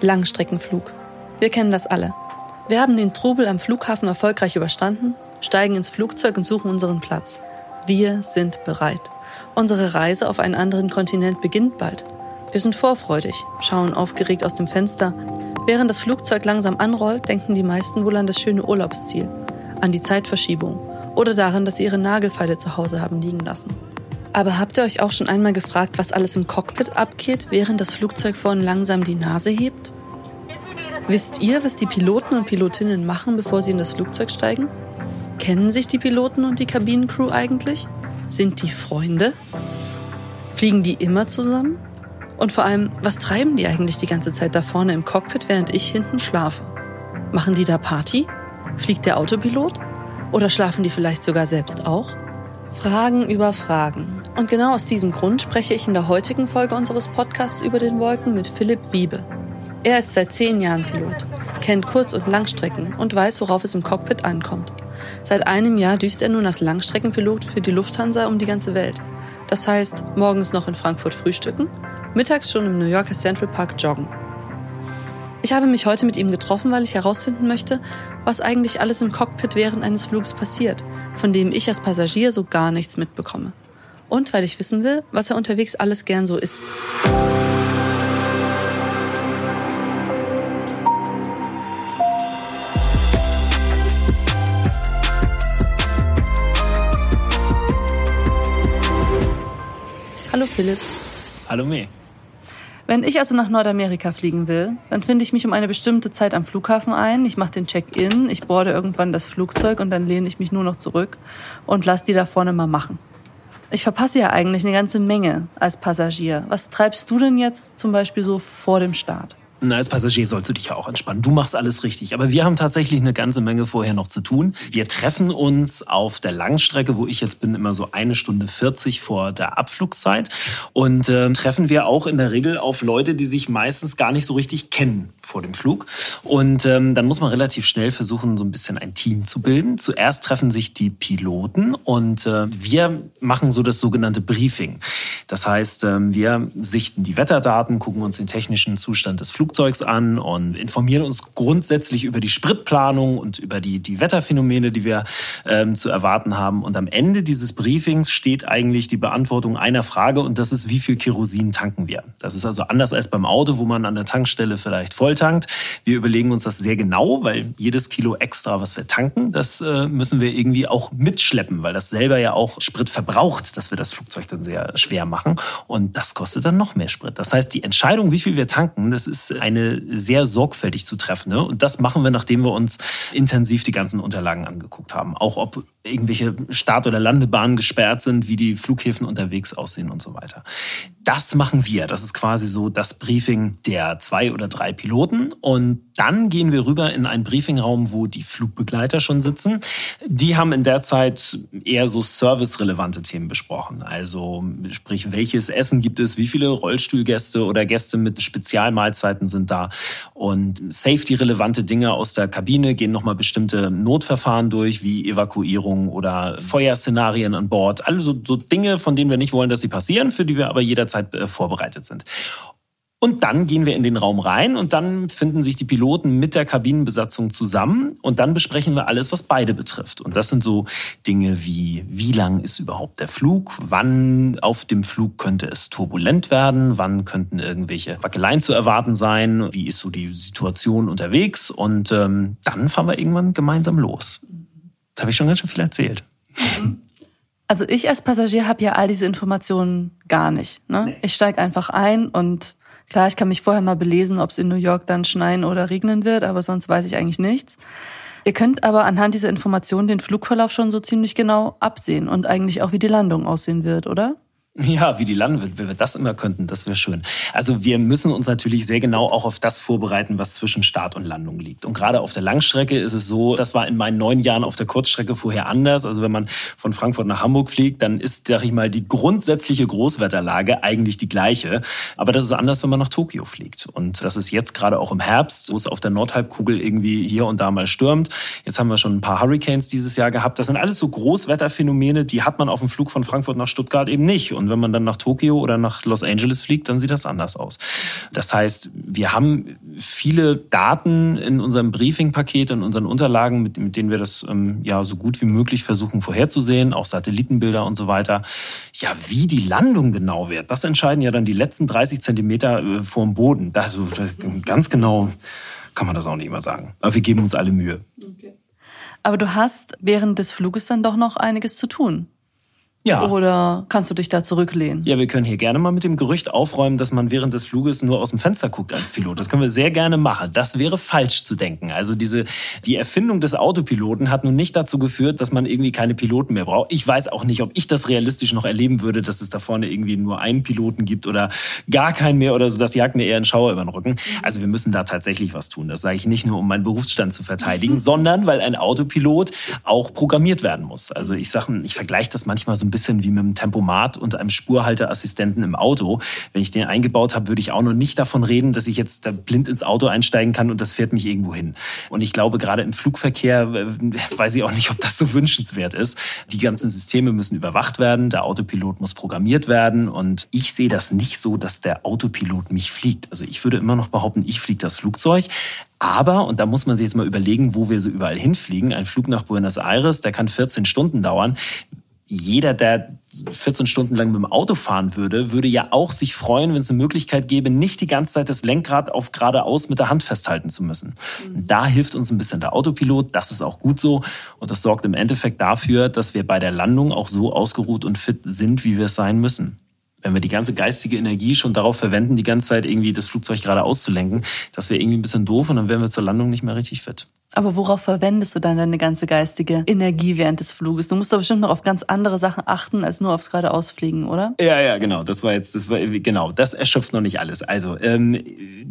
Langstreckenflug. Wir kennen das alle. Wir haben den Trubel am Flughafen erfolgreich überstanden, steigen ins Flugzeug und suchen unseren Platz. Wir sind bereit. Unsere Reise auf einen anderen Kontinent beginnt bald. Wir sind vorfreudig, schauen aufgeregt aus dem Fenster. Während das Flugzeug langsam anrollt, denken die meisten wohl an das schöne Urlaubsziel, an die Zeitverschiebung oder daran, dass sie ihre Nagelfeile zu Hause haben liegen lassen. Aber habt ihr euch auch schon einmal gefragt, was alles im Cockpit abgeht, während das Flugzeug vorn langsam die Nase hebt? Wisst ihr, was die Piloten und Pilotinnen machen, bevor sie in das Flugzeug steigen? Kennen sich die Piloten und die Kabinencrew eigentlich? Sind die Freunde? Fliegen die immer zusammen? Und vor allem, was treiben die eigentlich die ganze Zeit da vorne im Cockpit, während ich hinten schlafe? Machen die da Party? Fliegt der Autopilot? Oder schlafen die vielleicht sogar selbst auch? Fragen über Fragen. Und genau aus diesem Grund spreche ich in der heutigen Folge unseres Podcasts über den Wolken mit Philipp Wiebe. Er ist seit zehn Jahren Pilot, kennt Kurz- und Langstrecken und weiß, worauf es im Cockpit ankommt. Seit einem Jahr düst er nun als Langstreckenpilot für die Lufthansa um die ganze Welt. Das heißt, morgens noch in Frankfurt frühstücken, mittags schon im New Yorker Central Park joggen. Ich habe mich heute mit ihm getroffen, weil ich herausfinden möchte, was eigentlich alles im Cockpit während eines Flugs passiert, von dem ich als Passagier so gar nichts mitbekomme. Und weil ich wissen will, was er unterwegs alles gern so isst. Hallo Philipp. Hallo Me. Wenn ich also nach Nordamerika fliegen will, dann finde ich mich um eine bestimmte Zeit am Flughafen ein, ich mache den Check-in, ich boarde irgendwann das Flugzeug und dann lehne ich mich nur noch zurück und lass die da vorne mal machen. Ich verpasse ja eigentlich eine ganze Menge als Passagier. Was treibst du denn jetzt zum Beispiel so vor dem Start? Na, als Passagier sollst du dich ja auch entspannen. Du machst alles richtig. Aber wir haben tatsächlich eine ganze Menge vorher noch zu tun. Wir treffen uns auf der Langstrecke, wo ich jetzt bin, immer so eine Stunde 40 vor der Abflugszeit. Und äh, treffen wir auch in der Regel auf Leute, die sich meistens gar nicht so richtig kennen vor dem Flug. Und ähm, dann muss man relativ schnell versuchen, so ein bisschen ein Team zu bilden. Zuerst treffen sich die Piloten und äh, wir machen so das sogenannte Briefing. Das heißt, äh, wir sichten die Wetterdaten, gucken uns den technischen Zustand des Flugzeugs an und informieren uns grundsätzlich über die Spritplanung und über die, die Wetterphänomene, die wir ähm, zu erwarten haben. Und am Ende dieses Briefings steht eigentlich die Beantwortung einer Frage und das ist, wie viel Kerosin tanken wir? Das ist also anders als beim Auto, wo man an der Tankstelle vielleicht voll volltankt. Wir überlegen uns das sehr genau, weil jedes Kilo extra, was wir tanken, das äh, müssen wir irgendwie auch mitschleppen, weil das selber ja auch Sprit verbraucht, dass wir das Flugzeug dann sehr schwer machen. Und das kostet dann noch mehr Sprit. Das heißt, die Entscheidung, wie viel wir tanken, das ist eine sehr sorgfältig zu treffende. Und das machen wir, nachdem wir uns intensiv die ganzen Unterlagen angeguckt haben. Auch ob irgendwelche Start- oder Landebahnen gesperrt sind, wie die Flughäfen unterwegs aussehen und so weiter. Das machen wir. Das ist quasi so das Briefing der zwei oder drei Piloten. Und dann gehen wir rüber in einen Briefingraum, wo die Flugbegleiter schon sitzen. Die haben in der Zeit eher so servicerelevante Themen besprochen. Also sprich, welches Essen gibt es, wie viele Rollstuhlgäste oder Gäste mit Spezialmahlzeiten sind da. Und safety-relevante Dinge aus der Kabine gehen nochmal bestimmte Notverfahren durch, wie Evakuierung oder Feuerszenarien an Bord. Also so Dinge, von denen wir nicht wollen, dass sie passieren, für die wir aber jederzeit Zeit äh, vorbereitet sind. Und dann gehen wir in den Raum rein und dann finden sich die Piloten mit der Kabinenbesatzung zusammen und dann besprechen wir alles, was beide betrifft. Und das sind so Dinge wie, wie lang ist überhaupt der Flug? Wann auf dem Flug könnte es turbulent werden? Wann könnten irgendwelche Wackeleien zu erwarten sein? Wie ist so die Situation unterwegs? Und ähm, dann fahren wir irgendwann gemeinsam los. Das habe ich schon ganz schön viel erzählt. Also ich als Passagier habe ja all diese Informationen gar nicht. Ne? Nee. Ich steige einfach ein und klar, ich kann mich vorher mal belesen, ob es in New York dann schneien oder regnen wird, aber sonst weiß ich eigentlich nichts. Ihr könnt aber anhand dieser Informationen den Flugverlauf schon so ziemlich genau absehen und eigentlich auch, wie die Landung aussehen wird, oder? Ja, wie die landen wird, wenn wir das immer könnten, das wäre schön. Also wir müssen uns natürlich sehr genau auch auf das vorbereiten, was zwischen Start und Landung liegt. Und gerade auf der Langstrecke ist es so, das war in meinen neun Jahren auf der Kurzstrecke vorher anders. Also wenn man von Frankfurt nach Hamburg fliegt, dann ist, sag ich mal, die grundsätzliche Großwetterlage eigentlich die gleiche. Aber das ist anders, wenn man nach Tokio fliegt. Und das ist jetzt gerade auch im Herbst, wo es auf der Nordhalbkugel irgendwie hier und da mal stürmt. Jetzt haben wir schon ein paar Hurricanes dieses Jahr gehabt. Das sind alles so Großwetterphänomene, die hat man auf dem Flug von Frankfurt nach Stuttgart eben nicht. Und Und wenn man dann nach Tokio oder nach Los Angeles fliegt, dann sieht das anders aus. Das heißt, wir haben viele Daten in unserem Briefing-Paket, in unseren Unterlagen, mit, mit denen wir das ähm, ja so gut wie möglich versuchen vorherzusehen, auch Satellitenbilder und so weiter. Ja, wie die Landung genau wird, das entscheiden ja dann die letzten 30 Zentimeter äh, vorm Boden. Also ganz genau kann man das auch nicht immer sagen. Aber wir geben uns alle Mühe. Okay. Aber du hast während des Fluges dann doch noch einiges zu tun. Ja. Oder kannst du dich da zurücklehnen? Ja, wir können hier gerne mal mit dem Gerücht aufräumen, dass man während des Fluges nur aus dem Fenster guckt als Pilot. Das können wir sehr gerne machen. Das wäre falsch zu denken. Also diese, die Erfindung des Autopiloten hat nun nicht dazu geführt, dass man irgendwie keine Piloten mehr braucht. Ich weiß auch nicht, ob ich das realistisch noch erleben würde, dass es da vorne irgendwie nur einen Piloten gibt oder gar keinen mehr oder so. Das jagt mir eher einen Schauer über den Rücken. Also wir müssen da tatsächlich was tun. Das sage ich nicht nur, um meinen Berufsstand zu verteidigen, sondern weil ein Autopilot auch programmiert werden muss. Also ich sage, ich vergleiche das manchmal so ein bisschen wie mit einem Tempomat und einem Spurhalteassistenten im Auto. Wenn ich den eingebaut habe, würde ich auch noch nicht davon reden, dass ich jetzt blind ins Auto einsteigen kann und das fährt mich irgendwo hin. Und ich glaube, gerade im Flugverkehr äh, weiß ich auch nicht, ob das so wünschenswert ist. Die ganzen Systeme müssen überwacht werden, der Autopilot muss programmiert werden und ich sehe das nicht so, dass der Autopilot mich fliegt. Also ich würde immer noch behaupten, ich fliege das Flugzeug. Aber, und da muss man sich jetzt mal überlegen, wo wir so überall hinfliegen, ein Flug nach Buenos Aires, der kann 14 Stunden dauern jeder, der 14 Stunden lang mit dem Auto fahren würde, würde ja auch sich freuen, wenn es eine Möglichkeit gäbe, nicht die ganze Zeit das Lenkrad auf geradeaus mit der Hand festhalten zu müssen. Mhm. Da hilft uns ein bisschen der Autopilot. Das ist auch gut so. Und das sorgt im Endeffekt dafür, dass wir bei der Landung auch so ausgeruht und fit sind, wie wir es sein müssen. Wenn wir die ganze geistige Energie schon darauf verwenden, die ganze Zeit irgendwie das Flugzeug gerade auszulenken, das wäre irgendwie ein bisschen doof und dann wären wir zur Landung nicht mehr richtig fit. Aber worauf verwendest du dann deine ganze geistige Energie während des Fluges? Du musst doch bestimmt noch auf ganz andere Sachen achten, als nur aufs geradeausfliegen, oder? Ja, ja, genau. Das war jetzt, das war, genau, das erschöpft noch nicht alles. Also, ähm,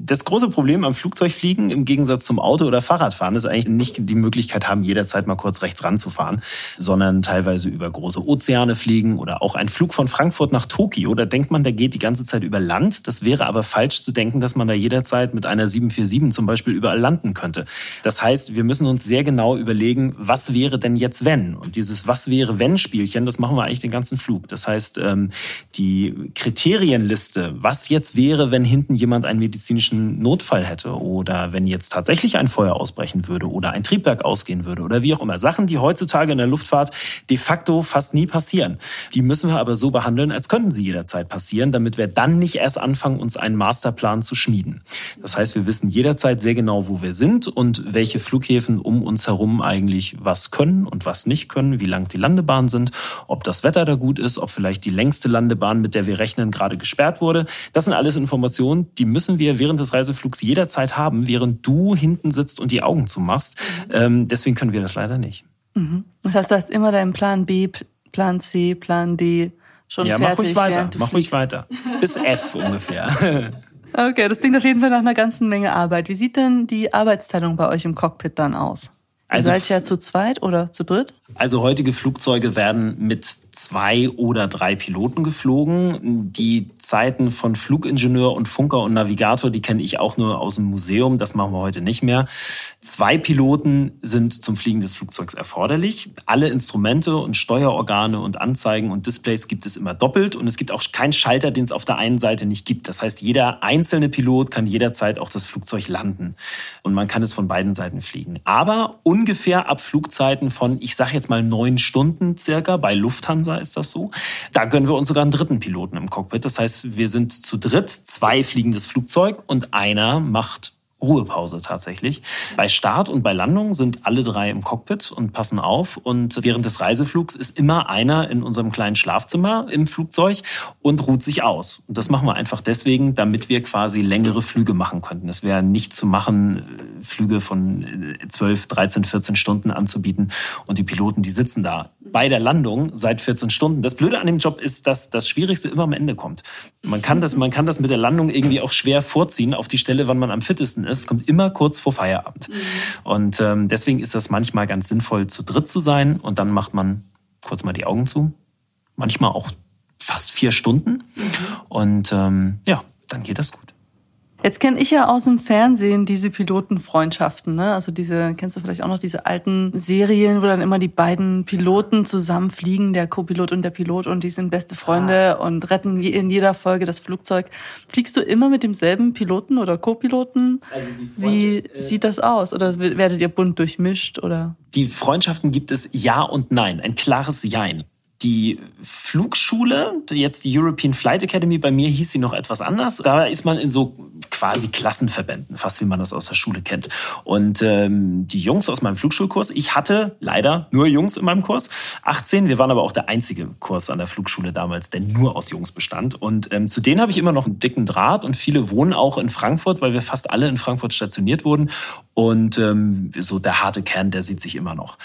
das große Problem am Flugzeugfliegen im Gegensatz zum Auto- oder Fahrradfahren ist eigentlich nicht die Möglichkeit haben, jederzeit mal kurz rechts ranzufahren, sondern teilweise über große Ozeane fliegen oder auch ein Flug von Frankfurt nach Tokio. Da denkt man, der geht die ganze Zeit über Land. Das wäre aber falsch zu denken, dass man da jederzeit mit einer 747 zum Beispiel überall landen könnte. Das heißt, wir müssen uns sehr genau überlegen, was wäre denn jetzt wenn? Und dieses Was wäre wenn Spielchen, das machen wir eigentlich den ganzen Flug. Das heißt, ähm, die Kriterienliste, was jetzt wäre, wenn hinten jemand einen medizinischen Notfall hätte oder wenn jetzt tatsächlich ein Feuer ausbrechen würde oder ein Triebwerk ausgehen würde oder wie auch immer. Sachen, die heutzutage in der Luftfahrt de facto fast nie passieren. Die müssen wir aber so behandeln, als könnten sie jederzeit passieren, damit wir dann nicht erst anfangen, uns einen Masterplan zu schmieden. Das heißt, wir wissen jederzeit sehr genau, wo wir sind und welche Flug Flughäfen um uns herum eigentlich was können und was nicht können, wie lang die Landebahnen sind, ob das Wetter da gut ist, ob vielleicht die längste Landebahn, mit der wir rechnen, gerade gesperrt wurde. Das sind alles Informationen, die müssen wir während des Reiseflugs jederzeit haben, während du hinten sitzt und die Augen zumachst. Ähm, deswegen können wir das leider nicht. Mhm. Das heißt, du hast immer deinen Plan B, Plan C, Plan D schon ja, fertig. Ja, mach ruhig weiter, mach ruhig weiter. Bis F ungefähr. Okay, das klingt auf jeden Fall nach einer ganzen Menge Arbeit. Wie sieht denn die Arbeitsteilung bei euch im Cockpit dann aus? Also, Ihr seid ja zu zweit oder zu dritt? Also heutige Flugzeuge werden mit zwei oder drei Piloten geflogen. Die Zeiten von Flugingenieur und Funker und Navigator, die kenne ich auch nur aus dem Museum. Das machen wir heute nicht mehr. Zwei Piloten sind zum Fliegen des Flugzeugs erforderlich. Alle Instrumente und Steuerorgane und Anzeigen und Displays gibt es immer doppelt. Und es gibt auch keinen Schalter, den es auf der einen Seite nicht gibt. Das heißt, jeder einzelne Pilot kann jederzeit auch das Flugzeug landen. Und man kann es von beiden Seiten fliegen. Aber ungefähr ab Flugzeiten von, ich sage jetzt mal neun Stunden circa, bei Lufthansa ist das so, da gönnen wir uns sogar einen dritten Piloten im Cockpit. Das heißt, wir sind zu dritt, zwei fliegen das Flugzeug und einer macht Ruhepause tatsächlich. Bei Start und bei Landung sind alle drei im Cockpit und passen auf. Und während des Reiseflugs ist immer einer in unserem kleinen Schlafzimmer im Flugzeug und ruht sich aus. Und das machen wir einfach deswegen, damit wir quasi längere Flüge machen könnten. Es wäre nicht zu machen, Flüge von 12, 13, 14 Stunden anzubieten. Und die Piloten, die sitzen da bei der Landung seit 14 Stunden. Das Blöde an dem Job ist, dass das Schwierigste immer am Ende kommt. Man kann das, man kann das mit der Landung irgendwie auch schwer vorziehen auf die Stelle, wann man am fittesten ist. Kommt immer kurz vor Feierabend. Mhm. Und ähm, deswegen ist das manchmal ganz sinnvoll, zu dritt zu sein. Und dann macht man kurz mal die Augen zu. Manchmal auch fast vier Stunden. Mhm. Und ähm, ja, dann geht das gut. Jetzt kenne ich ja aus dem Fernsehen diese Pilotenfreundschaften, ne? Also diese, kennst du vielleicht auch noch diese alten Serien, wo dann immer die beiden Piloten zusammenfliegen, der Co-Pilot und der Pilot und die sind beste Freunde ah. und retten in jeder Folge das Flugzeug. Fliegst du immer mit demselben Piloten oder Co-Piloten? Also Wie äh, sieht das aus? Oder werdet ihr bunt durchmischt oder? Die Freundschaften gibt es Ja und Nein, ein klares Jein die Flugschule, jetzt die European Flight Academy, bei mir hieß sie noch etwas anders. Da ist man in so quasi Klassenverbänden, fast wie man das aus der Schule kennt. Und ähm, die Jungs aus meinem Flugschulkurs, ich hatte leider nur Jungs in meinem Kurs, 18. Wir waren aber auch der einzige Kurs an der Flugschule damals, der nur aus Jungs bestand. Und ähm, zu denen habe ich immer noch einen dicken Draht und viele wohnen auch in Frankfurt, weil wir fast alle in Frankfurt stationiert wurden. Und ähm, so der harte Kern, der sieht sich immer noch.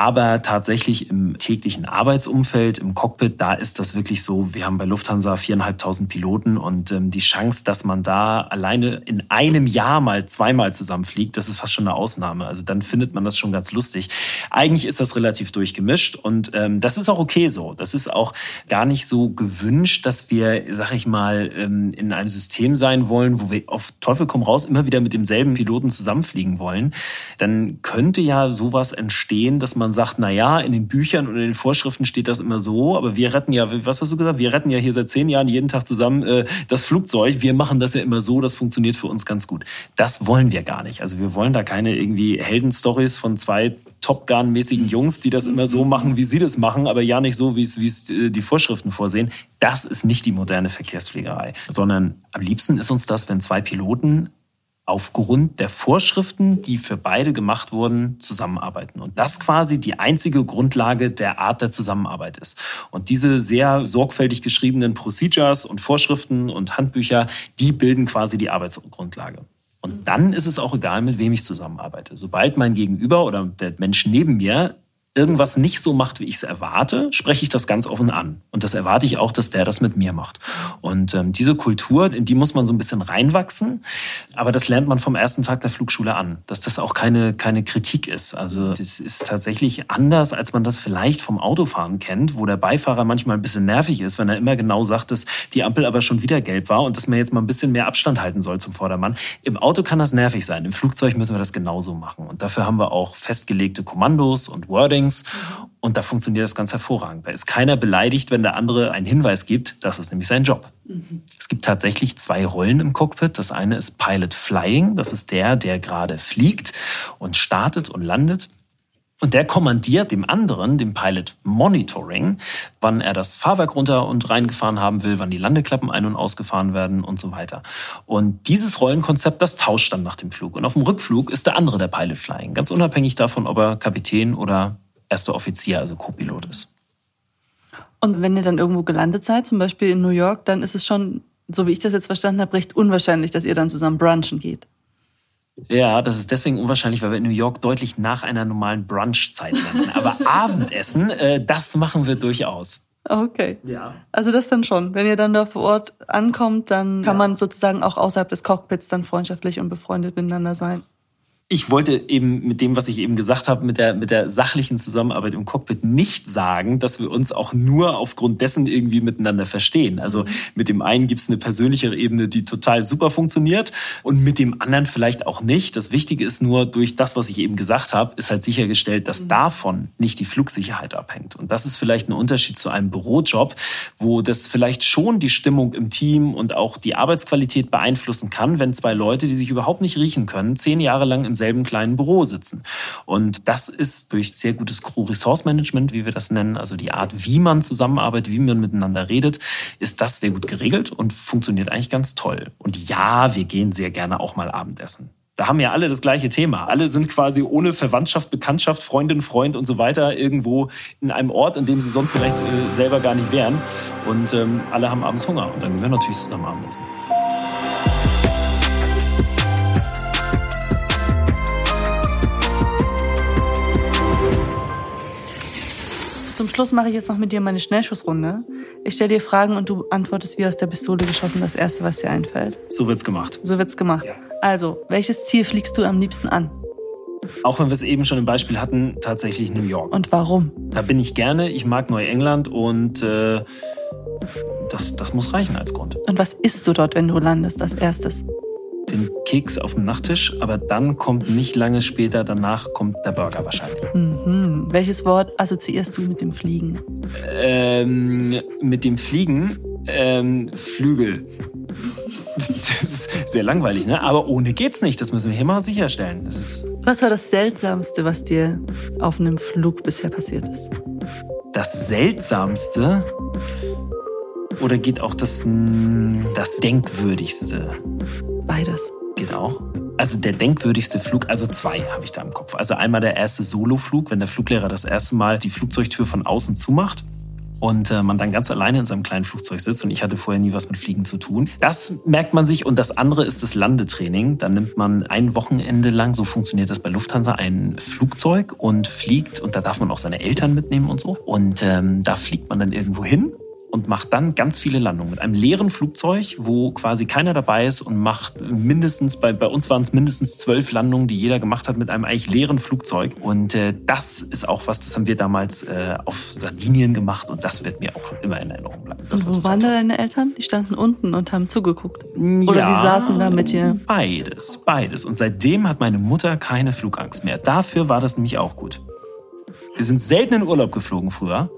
Aber tatsächlich im täglichen Arbeitsumfeld, im Cockpit, da ist das wirklich so, wir haben bei Lufthansa viereinhalbtausend Piloten und ähm, die Chance, dass man da alleine in einem Jahr mal zweimal zusammenfliegt, das ist fast schon eine Ausnahme. Also dann findet man das schon ganz lustig. Eigentlich ist das relativ durchgemischt und ähm, das ist auch okay so. Das ist auch gar nicht so gewünscht, dass wir, sag ich mal, ähm, in einem System sein wollen, wo wir auf Teufel komm raus immer wieder mit demselben Piloten zusammenfliegen wollen. Dann könnte ja sowas entstehen, dass man man sagt, na ja, in den Büchern und in den Vorschriften steht das immer so, aber wir retten ja, was hast du gesagt? Wir retten ja hier seit zehn Jahren jeden Tag zusammen äh, das Flugzeug. Wir machen das ja immer so, das funktioniert für uns ganz gut. Das wollen wir gar nicht. Also wir wollen da keine irgendwie Heldenstories von zwei Top Gun-mäßigen Jungs, die das immer so machen, wie sie das machen, aber ja nicht so, wie es, wie es äh, die Vorschriften vorsehen. Das ist nicht die moderne Verkehrsfliegerei, sondern am liebsten ist uns das, wenn zwei Piloten aufgrund der Vorschriften, die für beide gemacht wurden, zusammenarbeiten. Und das quasi die einzige Grundlage der Art der Zusammenarbeit ist. Und diese sehr sorgfältig geschriebenen Procedures und Vorschriften und Handbücher, die bilden quasi die Arbeitsgrundlage. Und dann ist es auch egal, mit wem ich zusammenarbeite. Sobald mein Gegenüber oder der Mensch neben mir irgendwas nicht so macht, wie ich es erwarte, spreche ich das ganz offen an. Und das erwarte ich auch, dass der das mit mir macht. Und ähm, diese Kultur, in die muss man so ein bisschen reinwachsen. Aber das lernt man vom ersten Tag der Flugschule an, dass das auch keine, keine Kritik ist. Also das ist tatsächlich anders, als man das vielleicht vom Autofahren kennt, wo der Beifahrer manchmal ein bisschen nervig ist, wenn er immer genau sagt, dass die Ampel aber schon wieder gelb war und dass man jetzt mal ein bisschen mehr Abstand halten soll zum Vordermann. Im Auto kann das nervig sein. Im Flugzeug müssen wir das genauso machen. Und dafür haben wir auch festgelegte Kommandos und Wording Meetings. Und da funktioniert das ganz hervorragend. Da ist keiner beleidigt, wenn der andere einen Hinweis gibt. Das ist nämlich sein Job. Mhm. Es gibt tatsächlich zwei Rollen im Cockpit. Das eine ist Pilot Flying. Das ist der, der gerade fliegt und startet und landet. Und der kommandiert dem anderen, dem Pilot Monitoring, wann er das Fahrwerk runter und reingefahren haben will, wann die Landeklappen ein- und ausgefahren werden und so weiter. Und dieses Rollenkonzept, das tauscht dann nach dem Flug. Und auf dem Rückflug ist der andere der Pilot Flying. Ganz unabhängig davon, ob er Kapitän oder erster Offizier, also Co-Pilot ist. Und wenn ihr dann irgendwo gelandet seid, zum Beispiel in New York, dann ist es schon, so wie ich das jetzt verstanden habe, recht unwahrscheinlich, dass ihr dann zusammen brunchen geht. Ja, das ist deswegen unwahrscheinlich, weil wir in New York deutlich nach einer normalen Brunchzeit landen. Aber Abendessen, äh, das machen wir durchaus. Okay. Ja. Also das dann schon. Wenn ihr dann da vor Ort ankommt, dann kann ja. man sozusagen auch außerhalb des Cockpits dann freundschaftlich und befreundet miteinander sein ich wollte eben mit dem, was ich eben gesagt habe, mit der, mit der sachlichen Zusammenarbeit im Cockpit nicht sagen, dass wir uns auch nur aufgrund dessen irgendwie miteinander verstehen. Also mit dem einen gibt es eine persönlichere Ebene, die total super funktioniert und mit dem anderen vielleicht auch nicht. Das Wichtige ist nur, durch das, was ich eben gesagt habe, ist halt sichergestellt, dass mhm. davon nicht die Flugsicherheit abhängt. Und das ist vielleicht ein Unterschied zu einem Bürojob, wo das vielleicht schon die Stimmung im Team und auch die Arbeitsqualität beeinflussen kann, wenn zwei Leute, die sich überhaupt nicht riechen können, zehn Jahre lang im selben kleinen Büro sitzen. Und das ist durch sehr gutes Crew-Resource-Management, wie wir das nennen, also die Art, wie man zusammenarbeitet, wie man miteinander redet, ist das sehr gut geregelt und funktioniert eigentlich ganz toll. Und ja, wir gehen sehr gerne auch mal Abendessen. Da haben ja alle das gleiche Thema. Alle sind quasi ohne Verwandtschaft, Bekanntschaft, Freundin, Freund und so weiter irgendwo in einem Ort, in dem sie sonst vielleicht äh, selber gar nicht wären. Und ähm, alle haben abends Hunger. Und dann gehen wir natürlich zusammen Abendessen. Zum Schluss mache ich jetzt noch mit dir meine Schnellschussrunde. Ich stelle dir Fragen und du antwortest wie aus der Pistole geschossen das Erste, was dir einfällt. So wird's gemacht. So wird's gemacht. Ja. Also, welches Ziel fliegst du am liebsten an? Auch wenn wir es eben schon im Beispiel hatten, tatsächlich New York. Und warum? Da bin ich gerne. Ich mag Neuengland und äh, das, das muss reichen als Grund. Und was isst du dort, wenn du landest, als erstes? den Keks auf dem Nachttisch, aber dann kommt nicht lange später, danach kommt der Burger wahrscheinlich. Mhm. Welches Wort assoziierst du mit dem Fliegen? Ähm, mit dem Fliegen, ähm, Flügel. Das ist sehr langweilig, ne? Aber ohne geht's nicht. Das müssen wir hier mal sicherstellen. Was war das Seltsamste, was dir auf einem Flug bisher passiert ist? das Seltsamste oder geht auch das, das Denkwürdigste? Beides. Geht auch. Also der denkwürdigste Flug, also zwei habe ich da im Kopf. Also einmal der erste Soloflug, wenn der Fluglehrer das erste Mal die Flugzeugtür von außen zumacht und äh, man dann ganz alleine in seinem kleinen Flugzeug sitzt und ich hatte vorher nie was mit Fliegen zu tun. Das merkt man sich und das andere ist das Landetraining. Dann nimmt man ein Wochenende lang, so funktioniert das bei Lufthansa, ein Flugzeug und fliegt und da darf man auch seine Eltern mitnehmen und so. Und ähm, da fliegt man dann irgendwo hin und macht dann ganz viele Landungen mit einem leeren Flugzeug, wo quasi keiner dabei ist und macht mindestens, bei, bei uns waren es mindestens zwölf Landungen, die jeder gemacht hat mit einem eigentlich leeren Flugzeug. Und äh, das ist auch was, das haben wir damals äh, auf Sardinien gemacht und das wird mir auch immer in Erinnerung bleiben. Und wo waren da deine Eltern? Die standen unten und haben zugeguckt. Oder ja, die saßen da mit dir? Beides, beides. Und seitdem hat meine Mutter keine Flugangst mehr. Dafür war das nämlich auch gut. Wir sind selten in Urlaub geflogen früher.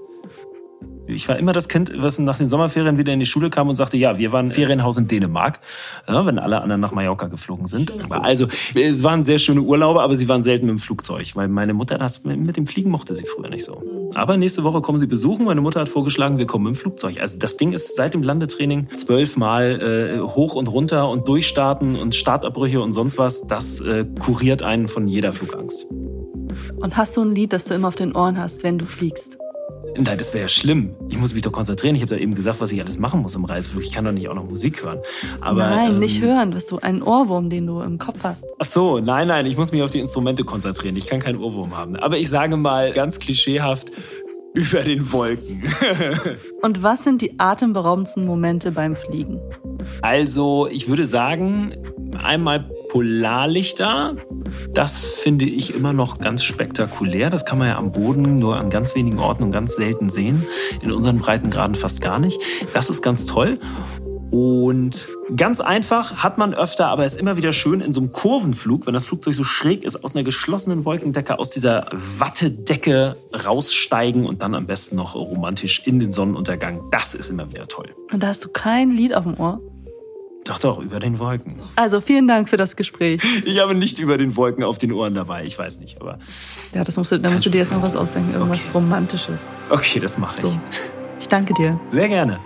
Ich war immer das Kind, was nach den Sommerferien wieder in die Schule kam und sagte, ja, wir waren Ferienhaus in Dänemark, ja, wenn alle anderen nach Mallorca geflogen sind. Also es waren sehr schöne Urlaube, aber sie waren selten im Flugzeug, weil meine Mutter das mit dem Fliegen mochte sie früher nicht so. Aber nächste Woche kommen sie besuchen. Meine Mutter hat vorgeschlagen, wir kommen im Flugzeug. Also das Ding ist seit dem Landetraining zwölfmal äh, hoch und runter und durchstarten und Startabbrüche und sonst was. Das äh, kuriert einen von jeder Flugangst. Und hast du ein Lied, das du immer auf den Ohren hast, wenn du fliegst? Nein, das wäre ja schlimm. Ich muss mich doch konzentrieren. Ich habe da eben gesagt, was ich alles machen muss im Reiseflug. Ich kann doch nicht auch noch Musik hören. Aber, nein, ähm, nicht hören. Bist du einen Ohrwurm, den du im Kopf hast? Ach so, nein, nein. Ich muss mich auf die Instrumente konzentrieren. Ich kann keinen Ohrwurm haben. Aber ich sage mal ganz klischeehaft, über den Wolken. Und was sind die atemberaubendsten Momente beim Fliegen? Also, ich würde sagen, einmal Polarlichter. Das finde ich immer noch ganz spektakulär. Das kann man ja am Boden nur an ganz wenigen Orten und ganz selten sehen. In unseren Breitengraden fast gar nicht. Das ist ganz toll. Und ganz einfach hat man öfter, aber ist immer wieder schön in so einem Kurvenflug, wenn das Flugzeug so schräg ist, aus einer geschlossenen Wolkendecke, aus dieser Wattedecke raussteigen und dann am besten noch romantisch in den Sonnenuntergang. Das ist immer wieder toll. Und da hast du kein Lied auf dem Ohr? Doch, doch, über den Wolken. Also vielen Dank für das Gespräch. Ich habe nicht über den Wolken auf den Ohren dabei, ich weiß nicht, aber. Ja, das musst du, da musst du dir jetzt noch was ausdenken, irgendwas okay. Romantisches. Okay, das mache ich. So. Ich danke dir. Sehr gerne.